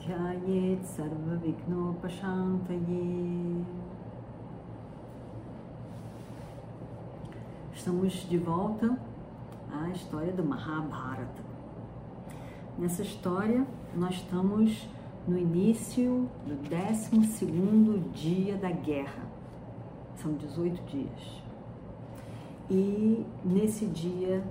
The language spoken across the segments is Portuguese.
Dhyayet Sarva Vignopashantaye Estamos de volta à história do Mahabharata. Nessa história, nós estamos no início do 12 dia da guerra. São 18 dias. E nesse dia,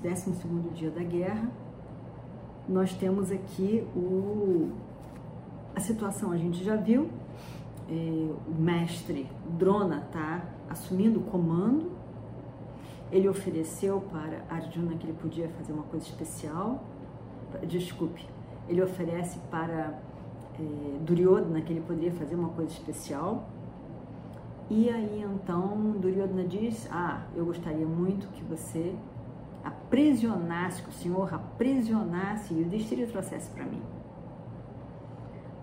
12 dia da guerra, nós temos aqui o, a situação, a gente já viu, é, o mestre Drona está assumindo o comando ele ofereceu para Arjuna que ele podia fazer uma coisa especial. Desculpe, ele oferece para é, Duryodhana que ele poderia fazer uma coisa especial. E aí então Duryodhana diz: Ah, eu gostaria muito que você aprisionasse, que o Senhor aprisionasse e o destino trouxesse para mim.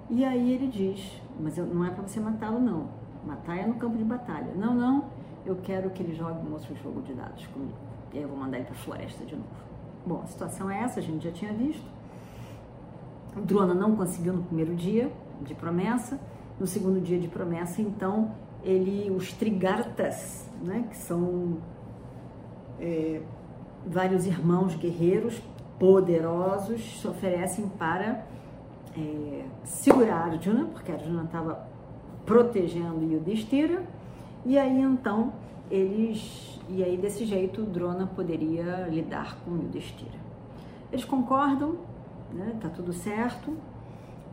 E aí ele diz: Mas não é para você matá-lo, não. Matar é no campo de batalha. Não, não eu quero que ele jogue um outro jogo de dados comigo. E aí eu vou mandar ele para a floresta de novo. Bom, a situação é essa, a gente já tinha visto. O Drona não conseguiu no primeiro dia de promessa. No segundo dia de promessa, então, ele, os Trigartas, né, que são é, vários irmãos guerreiros poderosos, se oferecem para é, segurar Arjuna, porque Arjuna estava protegendo Yudhishthira, e aí então eles e aí desse jeito Drona poderia lidar com Yudhishthira. Eles concordam, né? Tá tudo certo.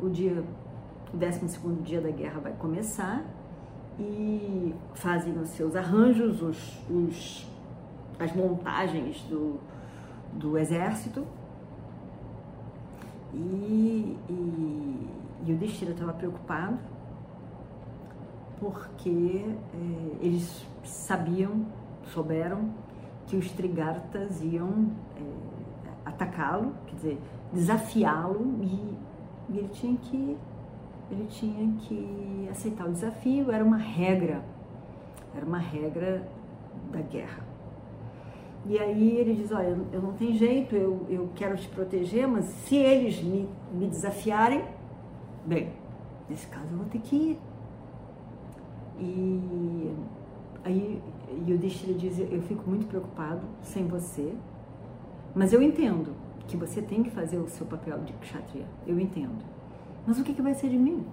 O dia o 12 dia da guerra vai começar e fazem os seus arranjos, os, os as montagens do, do exército. E, e, e o Destira estava preocupado porque é, eles sabiam, souberam que os trigartas iam é, atacá-lo, quer dizer, desafiá-lo e, e ele tinha que ele tinha que aceitar o desafio, era uma regra, era uma regra da guerra. E aí ele diz, olha, eu não tenho jeito, eu, eu quero te proteger, mas se eles me, me desafiarem, bem, nesse caso eu vou ter que ir. E aí Yudhishthira diz, eu fico muito preocupado sem você, mas eu entendo que você tem que fazer o seu papel de kshatriya, eu entendo. Mas o que, que vai ser de mim?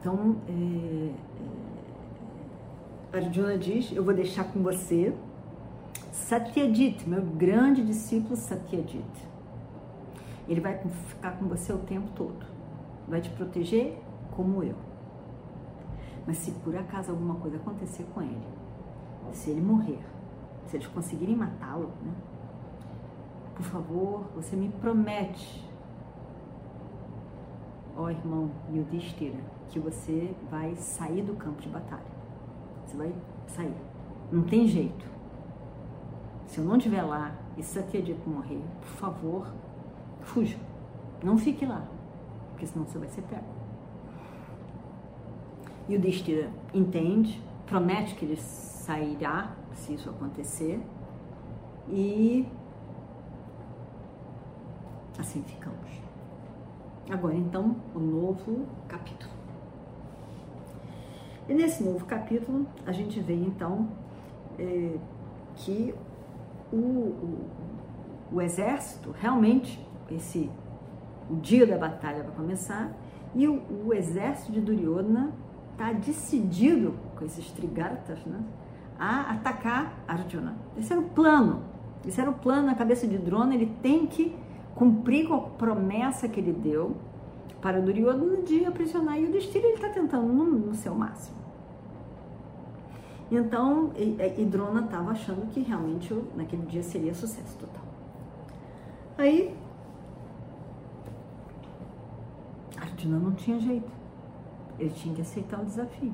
Então, é, é, Arjuna diz, eu vou deixar com você Satyajit, meu grande discípulo Satyajit. Ele vai ficar com você o tempo todo, vai te proteger como eu. Mas se por acaso alguma coisa acontecer com ele, se ele morrer, se eles conseguirem matá-lo, né? Por favor, você me promete, ó irmão Yudhishthira, que você vai sair do campo de batalha. Você vai sair. Não tem jeito. Se eu não estiver lá e Satyajit morrer, por favor, fuja. Não fique lá, porque senão você vai ser pego. E o Destira entende, promete que ele sairá se isso acontecer. E assim ficamos. Agora, então, o novo capítulo. E nesse novo capítulo, a gente vê então é, que o, o, o, exército, realmente, esse o dia da batalha vai começar, e o, o exército de Duryodhana está decidido com esses trigartas né, a atacar Arjuna. Esse era o plano. Esse era o plano na cabeça de Drona. Ele tem que cumprir com a promessa que ele deu para Duryodhana de aprisionar e o destino ele está tentando no, no, seu máximo. Então, e, e Drona estava achando que realmente naquele dia seria sucesso total. Aí Arjuna não tinha jeito. Ele tinha que aceitar o desafio.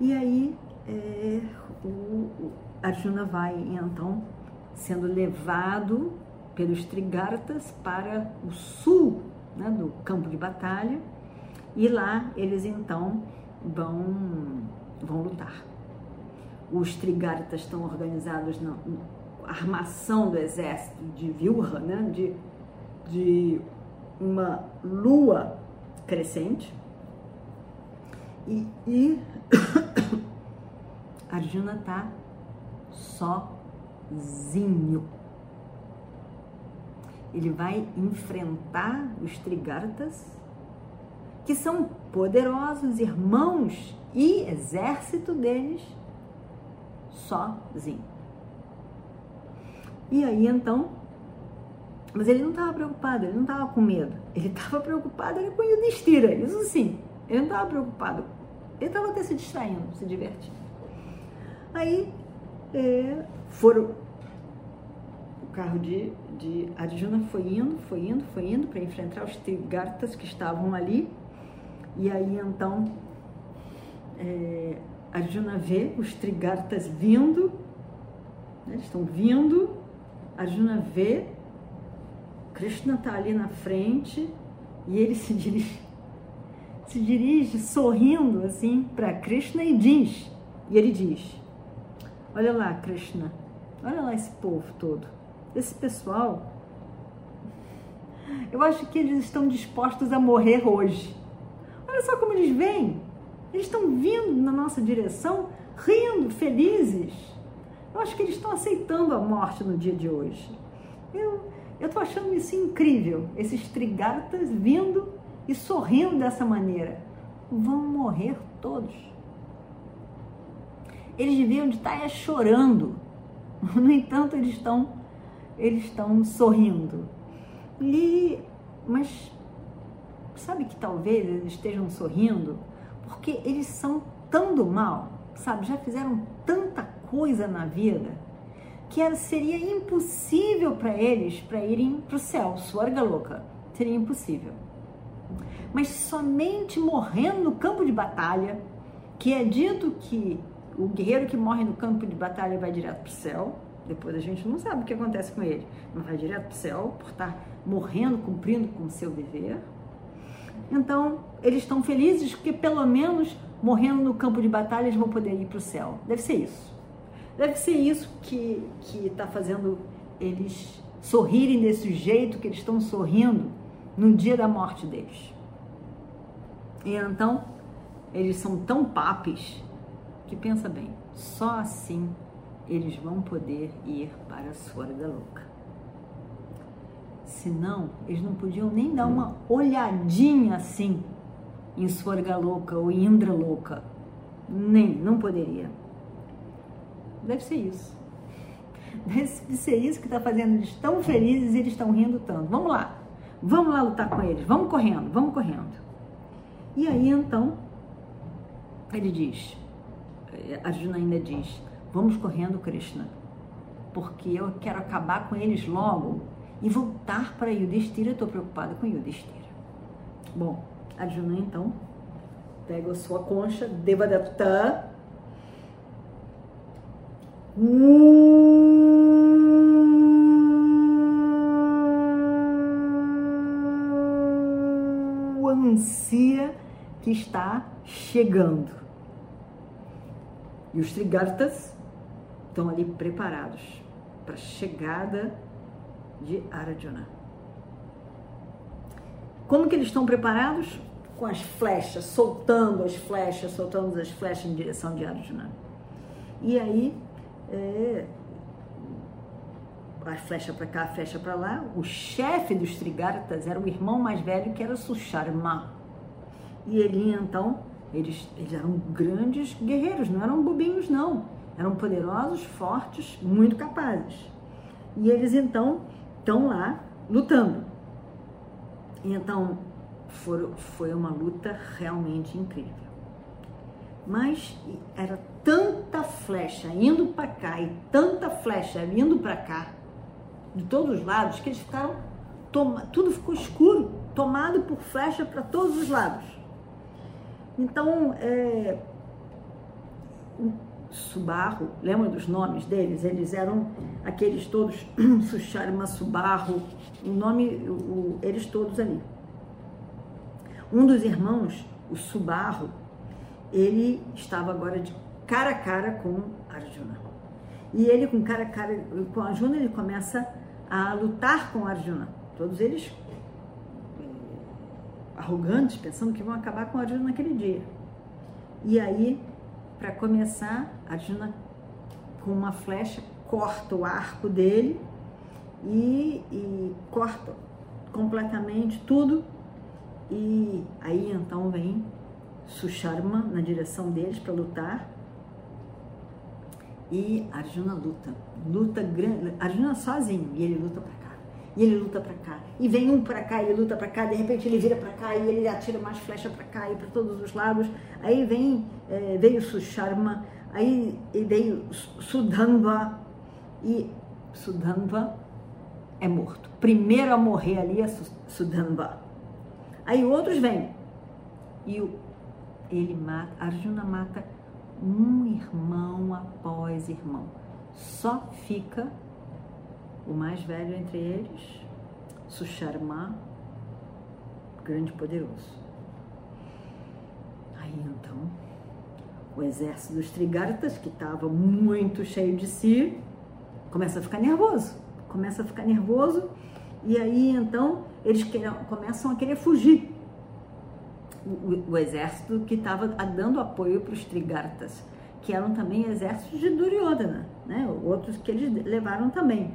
E aí é, o, o Arjuna vai então sendo levado pelos Trigartas para o sul né, do campo de batalha e lá eles então vão, vão lutar. Os Trigartas estão organizados na armação do exército de Vilha, né, de, de uma lua crescente. E, e Arjuna está sozinho. Ele vai enfrentar os Trigartas, que são poderosos irmãos e exército deles, sozinho. E aí então, mas ele não estava preocupado, ele não estava com medo, ele estava preocupado era com o Yudhishthira, isso sim, ele não estava preocupado, ele estava até se distraindo, se divertindo. Aí é, foram, o carro de, de Arjuna foi indo, foi indo, foi indo para enfrentar os Trigartas que estavam ali, e aí então é, Arjuna vê os Trigartas vindo, né, estão vindo, Arjuna vê, Krishna está ali na frente e ele se dirige, se dirige sorrindo assim para Krishna e diz, e ele diz, olha lá Krishna, olha lá esse povo todo, esse pessoal, eu acho que eles estão dispostos a morrer hoje. Olha só como eles vêm, eles estão vindo na nossa direção, rindo, felizes eu acho que eles estão aceitando a morte no dia de hoje. Eu estou achando isso incrível, esses trigartas vindo e sorrindo dessa maneira. Vão morrer todos. Eles deviam estar chorando. No entanto, eles estão, eles estão sorrindo. E, mas sabe que talvez eles estejam sorrindo porque eles são tão do mal, sabe? Já fizeram tanta coisa na vida que seria impossível para eles para irem para o céu, suarga louca, seria impossível. Mas somente morrendo no campo de batalha, que é dito que o guerreiro que morre no campo de batalha vai direto para o céu, depois a gente não sabe o que acontece com ele, mas vai direto para o céu por estar morrendo, cumprindo com o seu dever. Então, eles estão felizes porque pelo menos morrendo no campo de batalha eles vão poder ir para o céu. Deve ser isso. Deve ser isso que está fazendo eles sorrirem desse jeito que eles estão sorrindo no dia da morte deles. E então, eles são tão papes que pensa bem, só assim eles vão poder ir para a Swarga Louca. Senão, eles não podiam nem dar uma olhadinha assim em Swarga Louca ou Indra Louca. Nem, não poderia. Deve ser isso. Deve ser isso que está fazendo eles tão felizes e eles estão rindo tanto. Vamos lá, vamos lá lutar com eles, vamos correndo, vamos correndo. E aí então, ele diz, Arjuna ainda diz, vamos correndo, Krishna, porque eu quero acabar com eles logo e voltar para Yudhishthira, estou preocupada com Yudhishthira. Bom, Arjuna então pega a sua concha, Devadatta, o anuncia que está chegando. E os Trigartas estão ali preparados para a chegada de Arjuna. Como que eles estão preparados? Com as flechas, soltando as flechas, soltando as flechas em direção de Arjuna. E aí é, a flecha para cá, a flecha para lá. O chefe dos Trigartas era o irmão mais velho que era Susharma. E ele então, eles, eles eram grandes guerreiros, não eram bobinhos não. Eram poderosos, fortes, muito capazes. E eles então estão lá lutando. Então foi, foi uma luta realmente incrível. Mas era tanta flecha indo para cá e tanta flecha indo para cá, de todos os lados, que eles ficaram toma, tudo ficou escuro, tomado por flecha para todos os lados. Então, é, Subarro, lembra dos nomes deles? Eles eram aqueles todos, Susharma Subarro, o nome, o, eles todos ali. Um dos irmãos, o Subarro, ele estava agora de cara a cara com Arjuna. E ele com cara a cara com Arjuna, ele começa a lutar com Arjuna. Todos eles eh, arrogantes, pensando que vão acabar com Arjuna naquele dia. E aí para começar, Arjuna com uma flecha corta o arco dele e, e corta completamente tudo. E aí então vem Susharma na direção deles para lutar. E Arjuna luta, luta grande, Arjuna sozinho, e ele luta para cá, e ele luta para cá, e vem um para cá, ele luta para cá, de repente ele vira para cá e ele atira mais flecha para cá e para todos os lados. Aí vem é, veio Susharma, aí veio Sudhanva e Sudhanva é morto. Primeiro a morrer ali é Sudhanva. Aí outros vêm e ele mata, Arjuna mata um irmão após irmão. Só fica o mais velho entre eles, Susharma, grande poderoso. Aí então o exército dos Trigartas, que estava muito cheio de si, começa a ficar nervoso. Começa a ficar nervoso e aí então eles querem, começam a querer fugir. O, o exército que estava dando apoio para os Trigartas, que eram também exércitos de Duryodhana, né? outros que eles levaram também.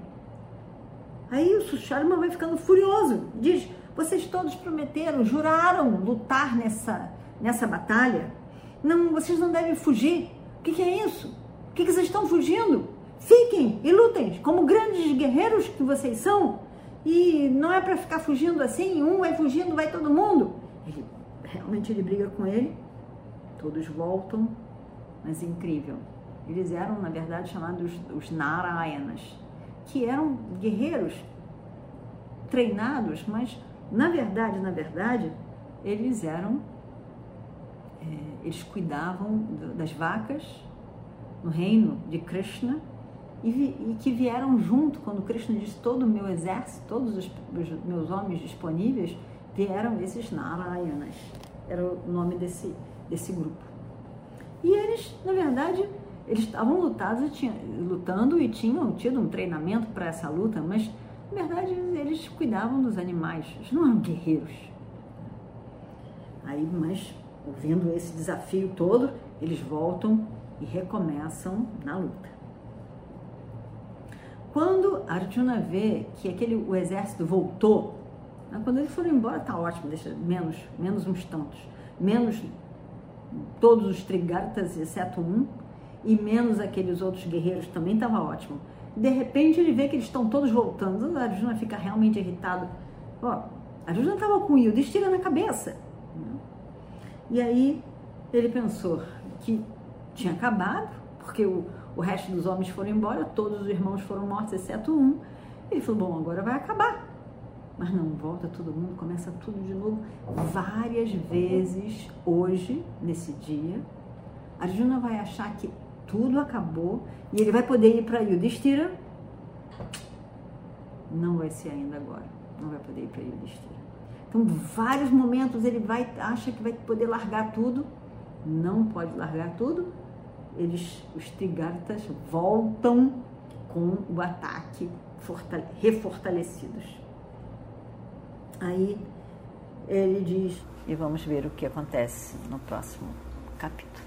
Aí o Susharma vai ficando furioso, diz: vocês todos prometeram, juraram lutar nessa, nessa batalha não, vocês não devem fugir. O que, que é isso? O que, que vocês estão fugindo? Fiquem e lutem como grandes guerreiros que vocês são. E não é para ficar fugindo assim, um vai fugindo, vai todo mundo. Ele realmente ele briga com ele. Todos voltam, mas incrível. Eles eram, na verdade, chamados os Narayanas, que eram guerreiros treinados, mas na verdade, na verdade, eles eram é, eles cuidavam das vacas no reino de Krishna e, vi, e, que vieram junto quando Krishna disse todo o meu exército, todos os, os meus homens disponíveis vieram esses Narayanas, era o nome desse, desse grupo. E eles, na verdade, eles estavam lutados e tinham, lutando e tinham tido um treinamento para essa luta, mas na verdade eles cuidavam dos animais, eles não eram guerreiros. Aí, mas ouvindo esse desafio todo, eles voltam e recomeçam na luta. Quando Arjuna vê que aquele, o exército voltou, né, quando eles foram embora, tá ótimo, deixa menos, menos uns tantos, menos todos os trigartas, exceto um, e menos aqueles outros guerreiros também estava ótimo. De repente ele vê que eles estão todos voltando, Arjuna fica realmente irritado. Ó, Arjuna estava com o Yudhishthira na cabeça. E aí ele pensou que tinha acabado, porque o, o resto dos homens foram embora, todos os irmãos foram mortos, exceto um. Ele falou: bom, agora vai acabar. Mas não, volta todo mundo, começa tudo de novo. Várias vezes hoje, nesse dia, Arjuna vai achar que tudo acabou e ele vai poder ir para Yudhishthira. Não vai ser ainda agora. Não vai poder ir para Yudhishthira. Então, vários momentos ele vai acha que vai poder largar tudo, não pode largar tudo. Eles, os trigartas, voltam com o ataque refortalecidos. Aí ele diz, e vamos ver o que acontece no próximo capítulo.